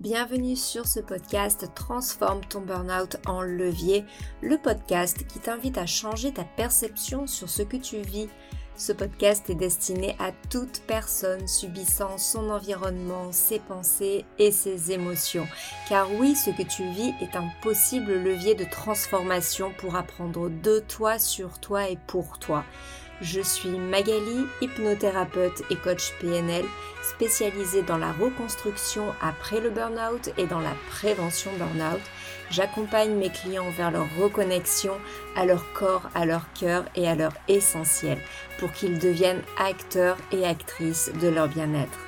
Bienvenue sur ce podcast Transforme ton burn-out en levier, le podcast qui t'invite à changer ta perception sur ce que tu vis. Ce podcast est destiné à toute personne subissant son environnement, ses pensées et ses émotions. Car oui, ce que tu vis est un possible levier de transformation pour apprendre de toi, sur toi et pour toi. Je suis Magali, hypnothérapeute et coach PNL, spécialisée dans la reconstruction après le burn-out et dans la prévention burn-out. J'accompagne mes clients vers leur reconnexion à leur corps, à leur cœur et à leur essentiel pour qu'ils deviennent acteurs et actrices de leur bien-être.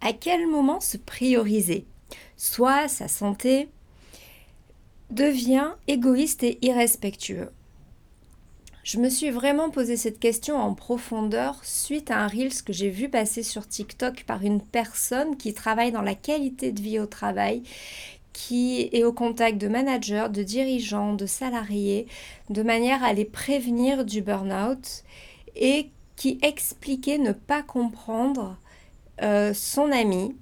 À quel moment se prioriser? Soit sa santé devient égoïste et irrespectueux. Je me suis vraiment posé cette question en profondeur suite à un Reels que j'ai vu passer sur TikTok par une personne qui travaille dans la qualité de vie au travail, qui est au contact de managers, de dirigeants, de salariés, de manière à les prévenir du burn-out et qui expliquait ne pas comprendre euh, son ami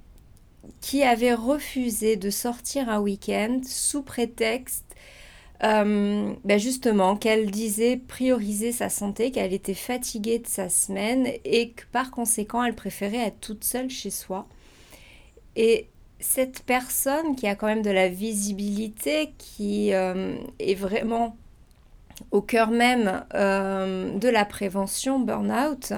qui avait refusé de sortir un week-end sous prétexte euh, ben justement, qu'elle disait prioriser sa santé, qu'elle était fatiguée de sa semaine et que par conséquent, elle préférait être toute seule chez soi. Et cette personne qui a quand même de la visibilité, qui euh, est vraiment au cœur même euh, de la prévention burn-out,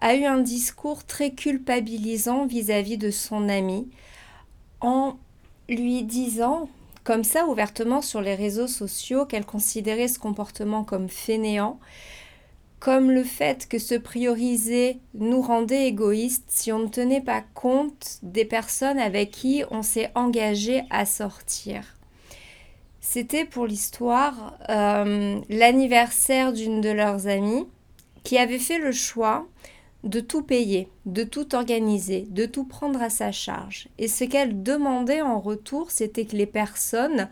a eu un discours très culpabilisant vis à -vis de son ami en lui disant comme ça ouvertement sur les réseaux sociaux qu'elle considérait ce comportement comme fainéant, comme le fait que se prioriser nous rendait égoïstes si on ne tenait pas compte des personnes avec qui on s'est engagé à sortir. C'était pour l'histoire euh, l'anniversaire d'une de leurs amies qui avait fait le choix de tout payer, de tout organiser, de tout prendre à sa charge. Et ce qu'elle demandait en retour, c'était que les personnes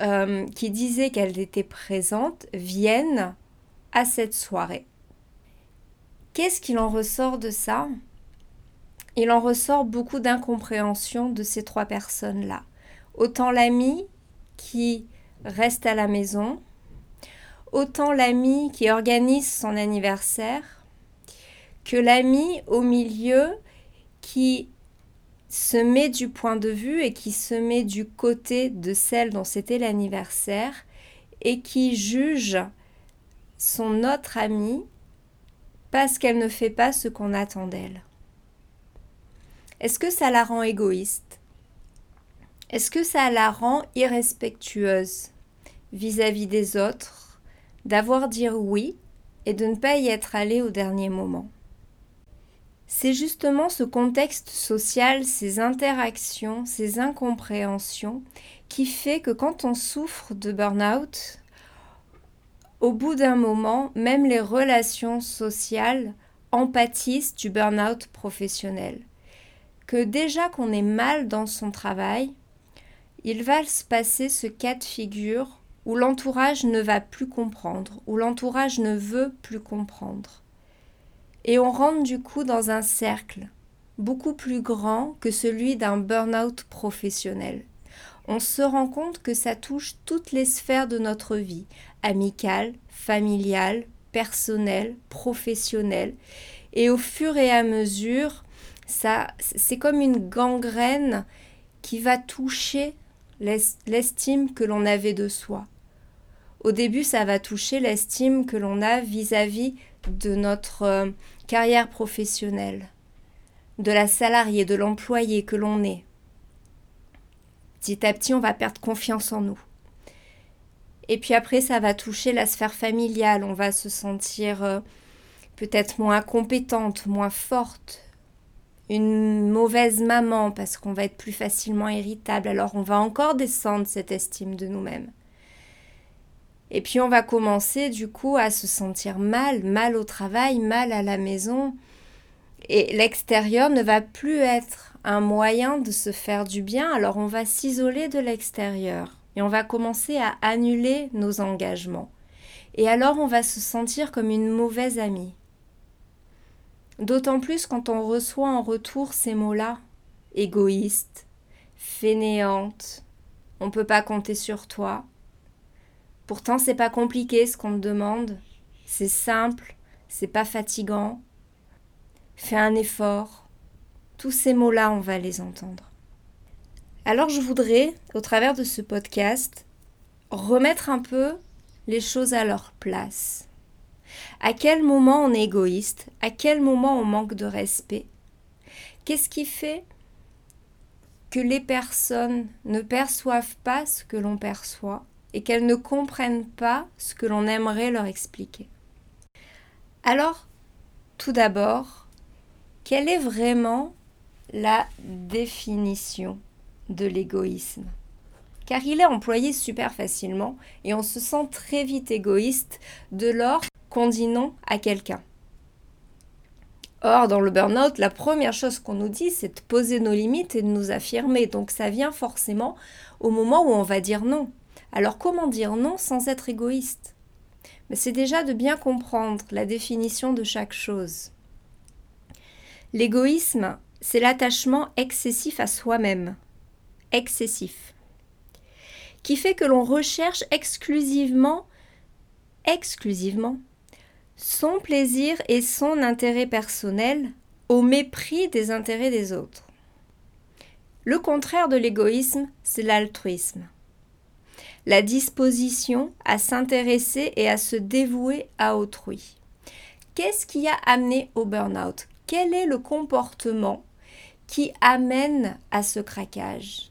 euh, qui disaient qu'elles étaient présentes viennent à cette soirée. Qu'est-ce qu'il en ressort de ça? Il en ressort beaucoup d'incompréhension de ces trois personnes-là. Autant l'ami qui reste à la maison, autant l'ami qui organise son anniversaire, que l'ami au milieu qui se met du point de vue et qui se met du côté de celle dont c'était l'anniversaire et qui juge son autre amie parce qu'elle ne fait pas ce qu'on attend d'elle. Est-ce que ça la rend égoïste? Est-ce que ça la rend irrespectueuse vis-à-vis -vis des autres, d'avoir dit oui et de ne pas y être allé au dernier moment? C'est justement ce contexte social, ces interactions, ces incompréhensions qui fait que quand on souffre de burn-out, au bout d'un moment, même les relations sociales empathissent du burn-out professionnel. Que déjà qu'on est mal dans son travail, il va se passer ce cas de figure où l'entourage ne va plus comprendre, où l'entourage ne veut plus comprendre. Et on rentre du coup dans un cercle beaucoup plus grand que celui d'un burn-out professionnel. On se rend compte que ça touche toutes les sphères de notre vie, amicale, familiale, personnelle, professionnelle. Et au fur et à mesure, c'est comme une gangrène qui va toucher l'estime que l'on avait de soi. Au début, ça va toucher l'estime que l'on a vis-à-vis de notre euh, carrière professionnelle, de la salariée, de l'employé que l'on est. Petit à petit, on va perdre confiance en nous. Et puis après, ça va toucher la sphère familiale. On va se sentir euh, peut-être moins compétente, moins forte, une mauvaise maman parce qu'on va être plus facilement irritable. Alors on va encore descendre cette estime de nous-mêmes. Et puis on va commencer du coup à se sentir mal, mal au travail, mal à la maison. Et l'extérieur ne va plus être un moyen de se faire du bien, alors on va s'isoler de l'extérieur et on va commencer à annuler nos engagements. Et alors on va se sentir comme une mauvaise amie. D'autant plus quand on reçoit en retour ces mots-là égoïste, fainéante, on ne peut pas compter sur toi. Pourtant, c'est pas compliqué ce qu'on te demande, c'est simple, c'est pas fatigant. Fais un effort. Tous ces mots-là, on va les entendre. Alors je voudrais, au travers de ce podcast, remettre un peu les choses à leur place. À quel moment on est égoïste? À quel moment on manque de respect? Qu'est-ce qui fait que les personnes ne perçoivent pas ce que l'on perçoit? Et qu'elles ne comprennent pas ce que l'on aimerait leur expliquer Alors, tout d'abord, quelle est vraiment la définition de l'égoïsme? Car il est employé super facilement et on se sent très vite égoïste de lors qu'on dit non à quelqu'un. Or, dans le burn-out, la première chose qu'on nous dit, c'est de poser nos limites et de nous affirmer. Donc ça vient forcément au moment où on va dire non. Alors comment dire non sans être égoïste? Mais c'est déjà de bien comprendre la définition de chaque chose. L'égoïsme, c'est l'attachement excessif à soi-même. Excessif qui fait que l'on recherche exclusivement, exclusivement, son plaisir et son intérêt personnel au mépris des intérêts des autres. Le contraire de l'égoïsme, c'est l'altruisme. La disposition à s'intéresser et à se dévouer à autrui. Qu'est-ce qui a amené au burn-out? Quel est le comportement qui amène à ce craquage?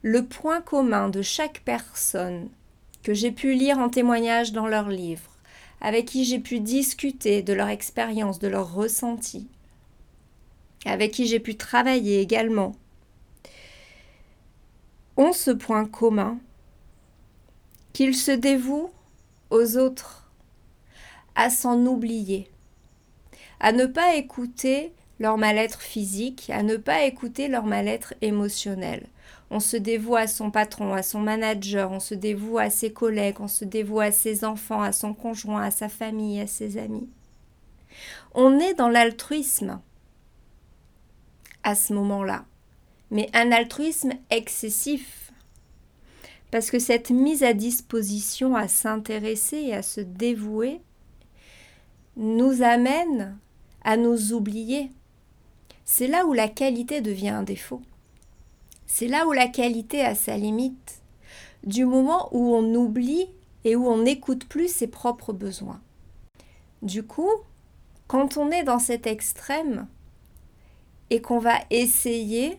Le point commun de chaque personne que j'ai pu lire en témoignage dans leurs livres, avec qui j'ai pu discuter de leur expérience, de leurs ressentis, avec qui j'ai pu travailler également, ont ce point commun qu'ils se dévouent aux autres, à s'en oublier, à ne pas écouter leur mal-être physique, à ne pas écouter leur mal-être émotionnel. On se dévoue à son patron, à son manager, on se dévoue à ses collègues, on se dévoue à ses enfants, à son conjoint, à sa famille, à ses amis. On est dans l'altruisme à ce moment-là, mais un altruisme excessif. Parce que cette mise à disposition à s'intéresser et à se dévouer nous amène à nous oublier, c'est là où la qualité devient un défaut. C'est là où la qualité a sa limite. Du moment où on oublie et où on n'écoute plus ses propres besoins. Du coup, quand on est dans cet extrême et qu'on va essayer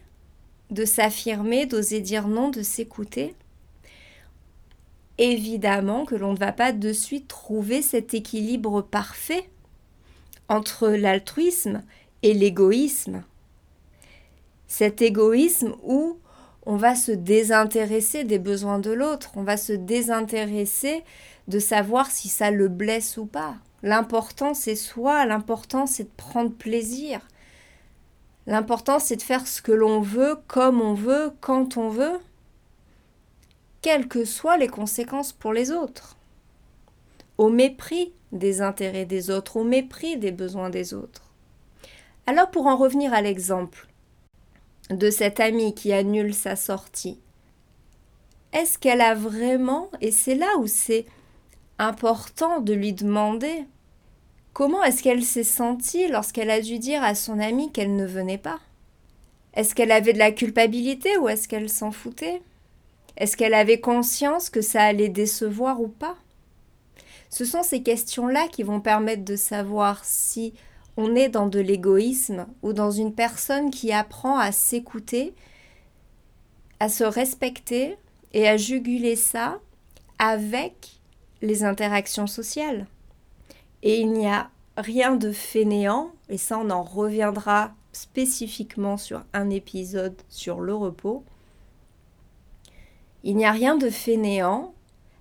de s'affirmer, d'oser dire non, de s'écouter, évidemment que l'on ne va pas de suite trouver cet équilibre parfait entre l'altruisme et l'égoïsme. Cet égoïsme où on va se désintéresser des besoins de l'autre, on va se désintéresser de savoir si ça le blesse ou pas. L'important c'est soi, l'important c'est de prendre plaisir. L'important c'est de faire ce que l'on veut, comme on veut, quand on veut, quelles que soient les conséquences pour les autres. Au mépris des intérêts des autres, au mépris des besoins des autres. Alors pour en revenir à l'exemple de cette amie qui annule sa sortie, est-ce qu'elle a vraiment, et c'est là où c'est important de lui demander, comment est-ce qu'elle s'est sentie lorsqu'elle a dû dire à son amie qu'elle ne venait pas? Est-ce qu'elle avait de la culpabilité ou est-ce qu'elle s'en foutait? Est-ce qu'elle avait conscience que ça allait décevoir ou pas? Ce sont ces questions-là qui vont permettre de savoir si on est dans de l'égoïsme ou dans une personne qui apprend à s'écouter, à se respecter et à juguler ça avec les interactions sociales. Et il n'y a rien de fainéant, et ça on en reviendra spécifiquement sur un épisode sur le repos, il n'y a rien de fainéant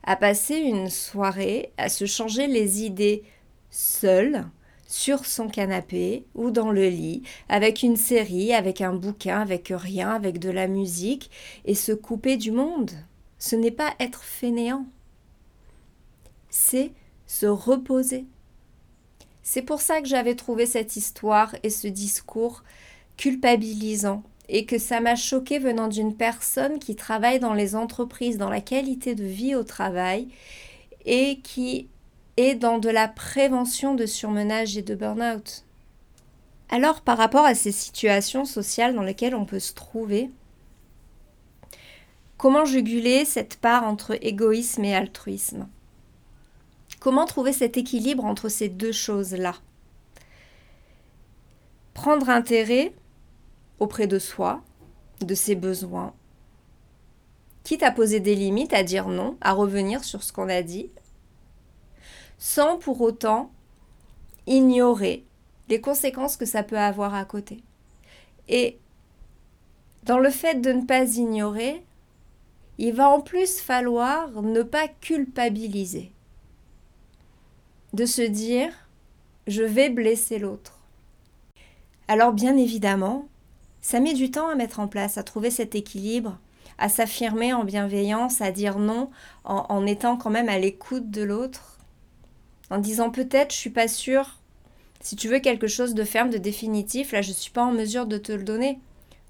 à passer une soirée à se changer les idées seul sur son canapé ou dans le lit, avec une série, avec un bouquin, avec rien, avec de la musique, et se couper du monde. Ce n'est pas être fainéant, c'est se reposer. C'est pour ça que j'avais trouvé cette histoire et ce discours culpabilisant et que ça m'a choqué venant d'une personne qui travaille dans les entreprises, dans la qualité de vie au travail et qui est dans de la prévention de surmenage et de burn-out. Alors par rapport à ces situations sociales dans lesquelles on peut se trouver, comment juguler cette part entre égoïsme et altruisme? Comment trouver cet équilibre entre ces deux choses-là? Prendre intérêt auprès de soi, de ses besoins, quitte à poser des limites, à dire non, à revenir sur ce qu'on a dit, sans pour autant ignorer les conséquences que ça peut avoir à côté. Et dans le fait de ne pas ignorer, il va en plus falloir ne pas culpabiliser de se dire je vais blesser l'autre. Alors bien évidemment, ça met du temps à mettre en place, à trouver cet équilibre, à s'affirmer en bienveillance, à dire non en, étant quand même à l'écoute de l'autre, en disant peut-être je suis pas sûre, si tu veux quelque chose de ferme, de définitif, là je suis pas en mesure de te le donner.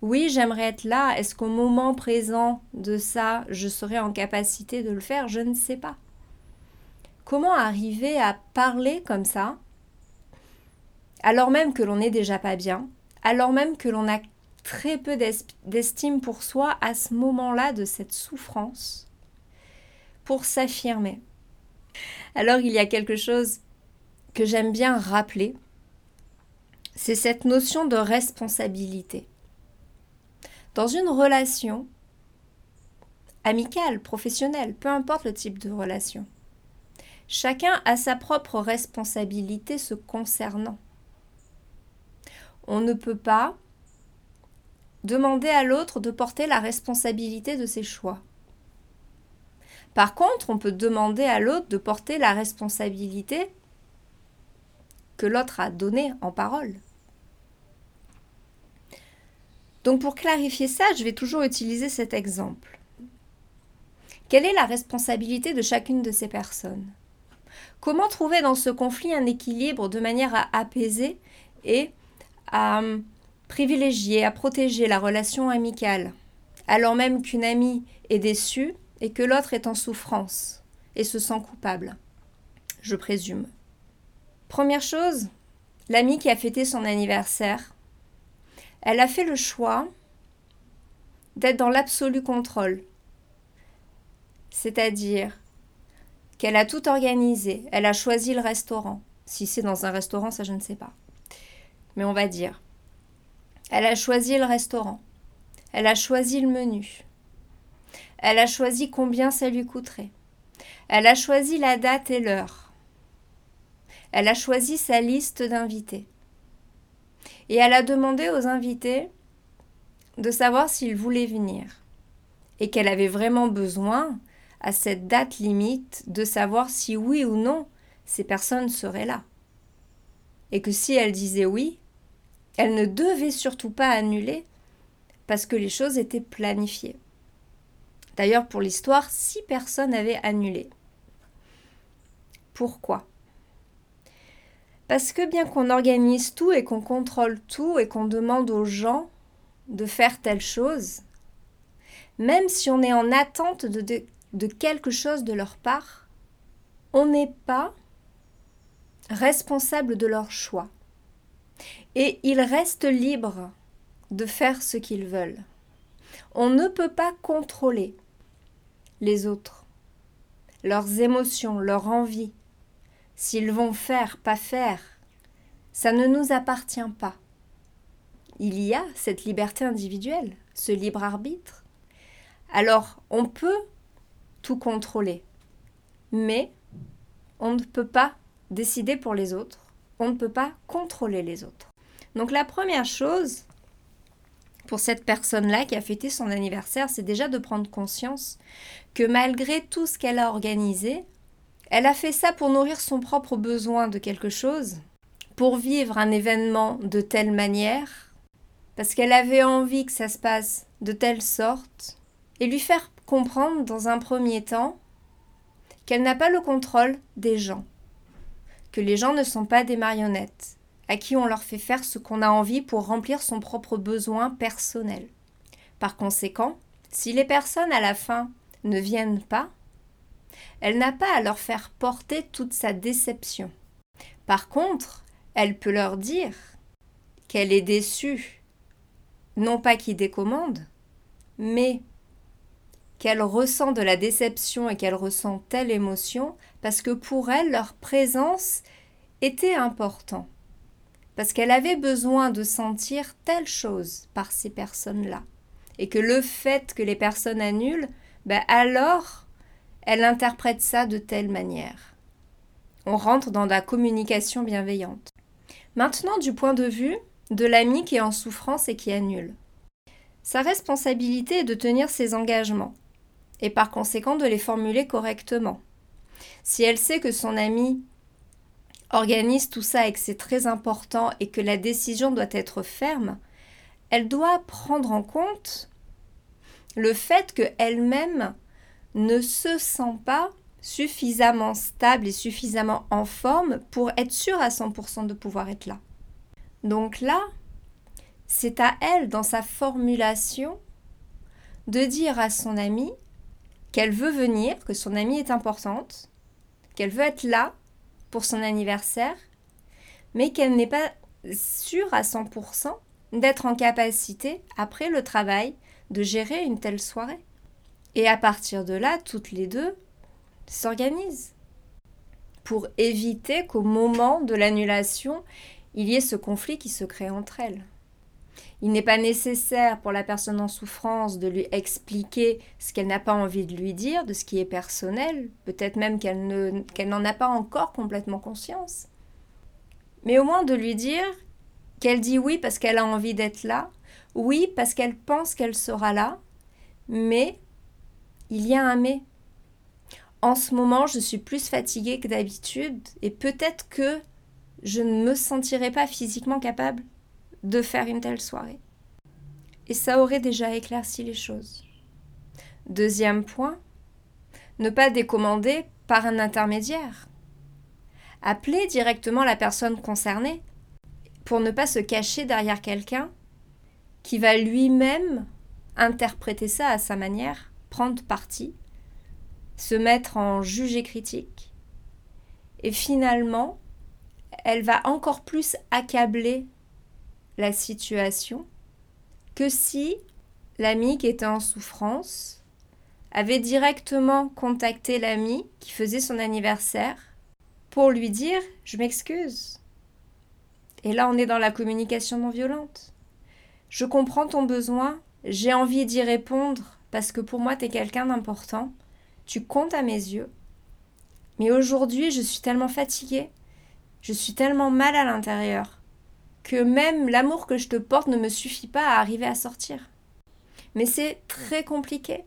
Oui, j'aimerais être là. Est-ce qu'au moment présent de ça, je serai en capacité de le faire? Je ne sais pas. Comment arriver à parler comme ça alors même que l'on n'est déjà pas bien, alors même que l'on a très peu d'estime pour soi à ce moment-là de cette souffrance, pour s'affirmer. Alors il y a quelque chose que j'aime bien rappeler, c'est cette notion de responsabilité. Dans une relation amicale, professionnelle, peu importe le type de relation, Chacun a sa propre responsabilité se concernant. On ne peut pas demander à l'autre de porter la responsabilité de ses choix. Par contre, on peut demander à l'autre de porter la responsabilité que l'autre a donnée en parole. Donc pour clarifier ça, je vais toujours utiliser cet exemple. Quelle est la responsabilité de chacune de ces personnes? Comment trouver dans ce conflit un équilibre de manière à apaiser et à hum, privilégier, à protéger la relation amicale, alors même qu'une amie est déçue et que l'autre est en souffrance et se sent coupable, je présume. Première chose, l'amie qui a fêté son anniversaire, elle a fait le choix d'être dans l'absolu contrôle, c'est-à-dire qu'elle a tout organisé. Elle a choisi le restaurant. Si c'est dans un restaurant, ça je ne sais pas. Mais on va dire. Elle a choisi le restaurant. Elle a choisi le menu. Elle a choisi combien ça lui coûterait. Elle a choisi la date et l'heure. Elle a choisi sa liste d'invités. Et elle a demandé aux invités de savoir s'ils voulaient venir. Et qu'elle avait vraiment besoin à cette date limite de savoir si oui ou non ces personnes seraient là. Et que si elle disait oui, elle ne devait surtout pas annuler parce que les choses étaient planifiées. D'ailleurs, pour l'histoire, six personnes avaient annulé. Pourquoi? Parce que bien qu'on organise tout et qu'on contrôle tout et qu'on demande aux gens de faire telle chose, même si on est en attente de, quelque chose de leur part, on n'est pas responsable de leur choix. Et ils restent libres de faire ce qu'ils veulent. On ne peut pas contrôler les autres, leurs émotions, leurs envies, s'ils vont faire, pas faire. Ça ne nous appartient pas. Il y a cette liberté individuelle, ce libre arbitre. Alors, on peut tout contrôler. Mais on ne peut pas décider pour les autres, on ne peut pas contrôler les autres. Donc la première chose pour cette personne-là qui a fêté son anniversaire, c'est déjà de prendre conscience que malgré tout ce qu'elle a organisé, elle a fait ça pour nourrir son propre besoin de quelque chose, pour vivre un événement de telle manière, parce qu'elle avait envie que ça se passe de telle sorte, et lui faire comprendre dans un premier temps qu'elle n'a pas le contrôle des gens, que les gens ne sont pas des marionnettes, à qui on leur fait faire ce qu'on a envie pour remplir son propre besoin personnel. Par conséquent, si les personnes à la fin ne viennent pas, elle n'a pas à leur faire porter toute sa déception. Par contre, elle peut leur dire qu'elle est déçue, non pas qu'il décommande, mais qu'elle ressent de la déception et qu'elle ressent telle émotion parce que pour elle, leur présence était important. Parce qu'elle avait besoin de sentir telle chose par ces personnes-là. Et que le fait que les personnes annulent, ben alors, elle interprète ça de telle manière. On rentre dans la communication bienveillante. Maintenant, du point de vue de l'ami qui est en souffrance et qui annule. Sa responsabilité est de tenir ses engagements et par conséquent de les formuler correctement. Si elle sait que son ami organise tout ça et que c'est très important et que la décision doit être ferme, elle doit prendre en compte le fait qu'elle-même ne se sent pas suffisamment stable et suffisamment en forme pour être sûre à 100% de pouvoir être là. Donc là, c'est à elle, dans sa formulation, de dire à son ami qu'elle veut venir, que son amie est importante, qu'elle veut être là pour son anniversaire, mais qu'elle n'est pas sûre à 100% d'être en capacité, après le travail, de gérer une telle soirée. Et à partir de là, toutes les deux s'organisent pour éviter qu'au moment de l'annulation, il y ait ce conflit qui se crée entre elles. Il n'est pas nécessaire pour la personne en souffrance de lui expliquer ce qu'elle n'a pas envie de lui dire, de ce qui est personnel, peut-être même qu'elle qu'elle n'en a pas encore complètement conscience. Mais au moins de lui dire qu'elle dit oui parce qu'elle a envie d'être là, oui parce qu'elle pense qu'elle sera là, mais il y a un mais. En ce moment, je suis plus fatiguée que d'habitude et peut-être que je ne me sentirai pas physiquement capable de faire une telle soirée. Et ça aurait déjà éclairci les choses. Deuxième point, ne pas décommander par un intermédiaire. Appelez directement la personne concernée pour ne pas se cacher derrière quelqu'un qui va lui-même interpréter ça à sa manière, prendre parti, se mettre en juge critique. Et finalement, elle va encore plus accabler la situation que si l'ami qui était en souffrance avait directement contacté l'ami qui faisait son anniversaire pour lui dire je m'excuse. Et là on est dans la communication non violente. Je comprends ton besoin, j'ai envie d'y répondre parce que pour moi tu es quelqu'un d'important, tu comptes à mes yeux. Mais aujourd'hui je suis tellement fatiguée, je suis tellement mal à l'intérieur que même l'amour que je te porte ne me suffit pas à arriver à sortir. Mais c'est très compliqué.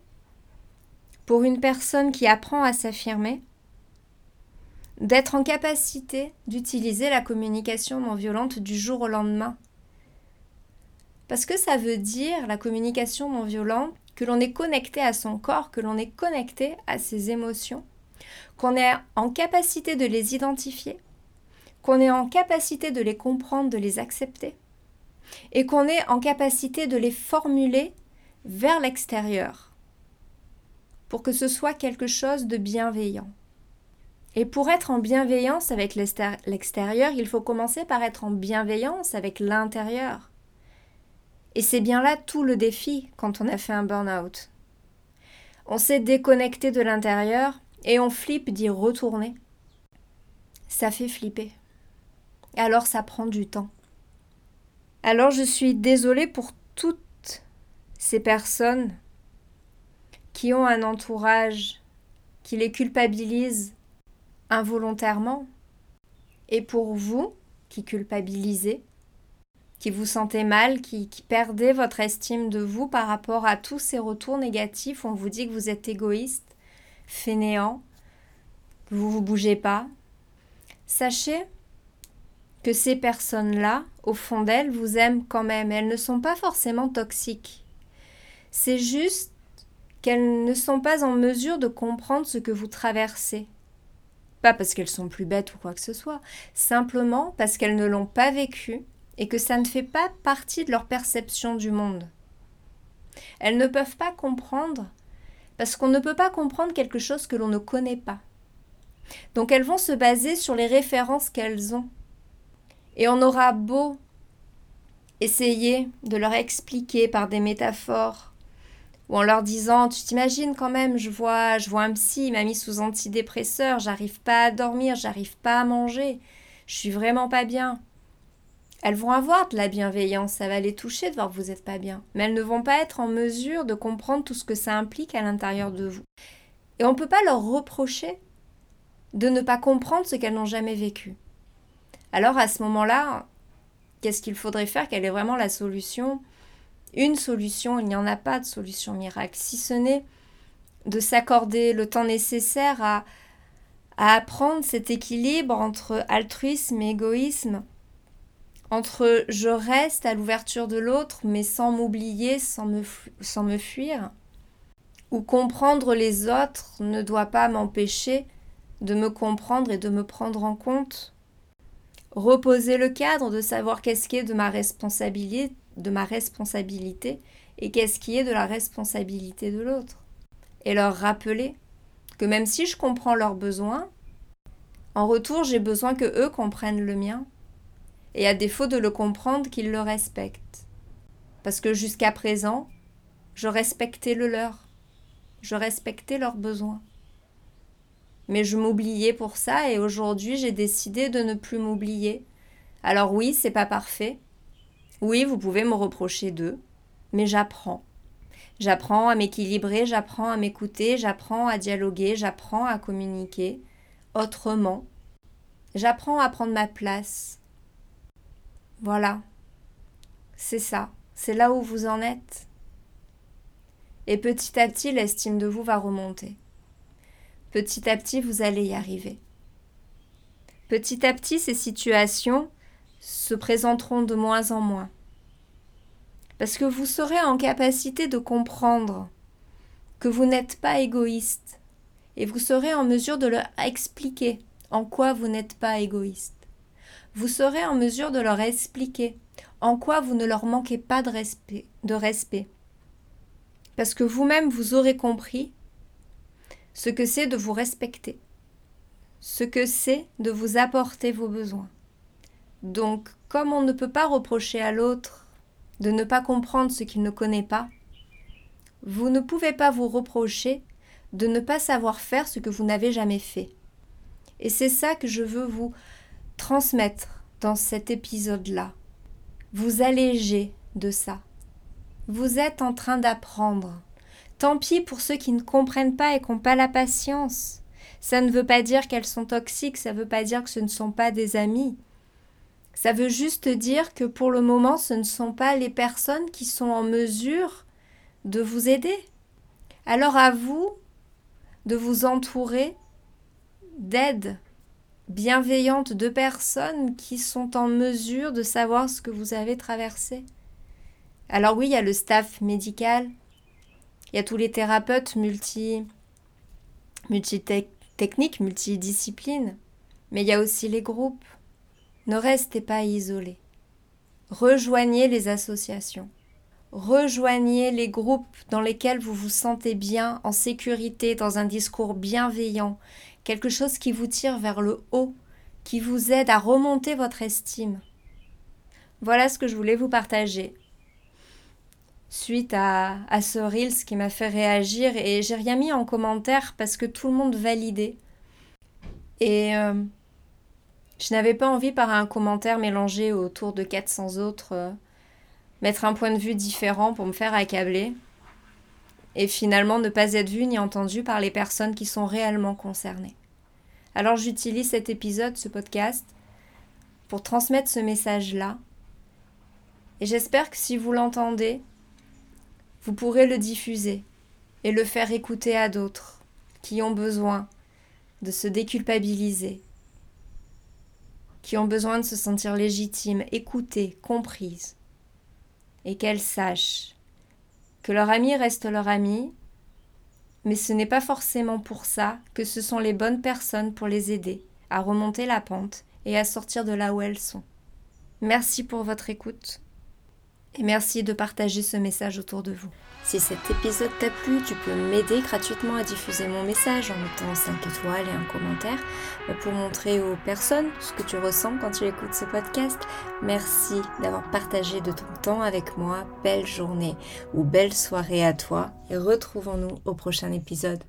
Pour une personne qui apprend à s'affirmer, d'être en capacité d'utiliser la communication non violente du jour au lendemain. Parce que ça veut dire, la communication non violente, que l'on est connecté à son corps, que l'on est connecté à ses émotions, qu'on est en capacité de les identifier, qu'on est en capacité de les comprendre, de les accepter, et qu'on est en capacité de les formuler vers l'extérieur, pour que ce soit quelque chose de bienveillant. Et pour être en bienveillance avec l'extérieur, il faut commencer par être en bienveillance avec l'intérieur. Et c'est bien là tout le défi quand on a fait un burn-out. On s'est déconnecté de l'intérieur et on flippe d'y retourner. Ça fait flipper alors ça prend du temps. Alors je suis désolée pour toutes ces personnes qui ont un entourage qui les culpabilise involontairement, et pour vous qui culpabilisez, qui vous sentez mal, qui, perdez votre estime de vous par rapport à tous ces retours négatifs, on vous dit que vous êtes égoïste, fainéant, que vous ne vous bougez pas. Sachez que ces personnes-là, au fond d'elles, vous aiment quand même. Elles ne sont pas forcément toxiques. C'est juste qu'elles ne sont pas en mesure de comprendre ce que vous traversez. Pas parce qu'elles sont plus bêtes ou quoi que ce soit, simplement parce qu'elles ne l'ont pas vécu et que ça ne fait pas partie de leur perception du monde. Elles ne peuvent pas comprendre parce qu'on ne peut pas comprendre quelque chose que l'on ne connaît pas. Donc elles vont se baser sur les références qu'elles ont. Et on aura beau essayer de leur expliquer par des métaphores ou en leur disant tu t'imagines quand même je vois je vois un psy il m'a mis sous antidépresseur j'arrive pas à dormir j'arrive pas à manger je suis vraiment pas bien. Elles vont avoir de la bienveillance ça va les toucher de voir que vous n'êtes pas bien. Mais elles ne vont pas être en mesure de comprendre tout ce que ça implique à l'intérieur de vous. Et on ne peut pas leur reprocher de ne pas comprendre ce qu'elles n'ont jamais vécu alors à ce moment-là qu'est-ce qu'il faudrait faire? Quelle est vraiment la solution? Une solution, il n'y en a pas de solution miracle, si ce n'est de s'accorder le temps nécessaire à, apprendre cet équilibre entre altruisme et égoïsme, entre je reste à l'ouverture de l'autre mais sans m'oublier, sans me fuir, ou comprendre les autres ne doit pas m'empêcher de me comprendre et de me prendre en compte reposer le cadre de savoir qu'est-ce qui est de ma responsabilité, de ma responsabilité et qu'est-ce qui est de la responsabilité de l'autre. Et leur rappeler que même si je comprends leurs besoins, en retour j'ai besoin que eux comprennent le mien et à défaut de le comprendre qu'ils le respectent. Parce que jusqu'à présent, je respectais le leur, je respectais leurs besoins mais je m'oubliais pour ça et aujourd'hui j'ai décidé de ne plus m'oublier. Alors oui, c'est pas parfait. Oui, vous pouvez me reprocher d'eux, mais j'apprends. J'apprends à m'équilibrer, j'apprends à m'écouter, j'apprends à dialoguer, j'apprends à communiquer autrement. J'apprends à prendre ma place. Voilà. C'est ça. C'est là où vous en êtes. Et petit à petit, l'estime de vous va remonter. Petit à petit, vous allez y arriver. Petit à petit, ces situations se présenteront de moins en moins. Parce que vous serez en capacité de comprendre que vous n'êtes pas égoïste et vous serez en mesure de leur expliquer en quoi vous n'êtes pas égoïste. Vous serez en mesure de leur expliquer en quoi vous ne leur manquez pas de respect. Parce que vous-même, vous aurez compris ce que c'est de vous respecter, ce que c'est de vous apporter vos besoins. Donc, comme on ne peut pas reprocher à l'autre de ne pas comprendre ce qu'il ne connaît pas, vous ne pouvez pas vous reprocher de ne pas savoir faire ce que vous n'avez jamais fait. Et c'est ça que je veux vous transmettre dans cet épisode-là. Vous alléger de ça. Vous êtes en train d'apprendre Tant pis pour ceux qui ne comprennent pas et qui n'ont pas la patience. Ça ne veut pas dire qu'elles sont toxiques, ça ne veut pas dire que ce ne sont pas des amis. Ça veut juste dire que pour le moment, ce ne sont pas les personnes qui sont en mesure de vous aider. Alors à vous de vous entourer d'aides bienveillantes de personnes qui sont en mesure de savoir ce que vous avez traversé. Alors oui, il y a le staff médical, il y a tous les thérapeutes multi, techniques, multidisciplines, mais il y a aussi les groupes. Ne restez pas isolés. Rejoignez les associations. Rejoignez les groupes dans lesquels vous vous sentez bien, en sécurité, dans un discours bienveillant, quelque chose qui vous tire vers le haut, qui vous aide à remonter votre estime. Voilà ce que je voulais vous partager suite à, ce Reels qui m'a fait réagir et j'ai rien mis en commentaire parce que tout le monde validait. Et euh, je n'avais pas envie par un commentaire mélangé autour de 400 autres euh, mettre un point de vue différent pour me faire accabler et finalement ne pas être vu ni entendu par les personnes qui sont réellement concernées. Alors j'utilise cet épisode, ce podcast, pour transmettre ce message-là. Et j'espère que si vous l'entendez, vous pourrez le diffuser et le faire écouter à d'autres qui ont besoin de se déculpabiliser, qui ont besoin de se sentir légitimes, écoutées, comprises, et qu'elles sachent que leur ami reste leur ami, mais ce n'est pas forcément pour ça que ce sont les bonnes personnes pour les aider à remonter la pente et à sortir de là où elles sont. Merci pour votre écoute et merci de partager ce message autour de vous. Si cet épisode t'a plu, tu peux m'aider gratuitement à diffuser mon message en mettant 5 étoiles et un commentaire euh, pour montrer aux personnes ce que tu ressens quand tu écoutes ce podcast. Merci d'avoir partagé de ton temps avec moi. Belle journée ou belle soirée à toi et retrouvons-nous au prochain épisode.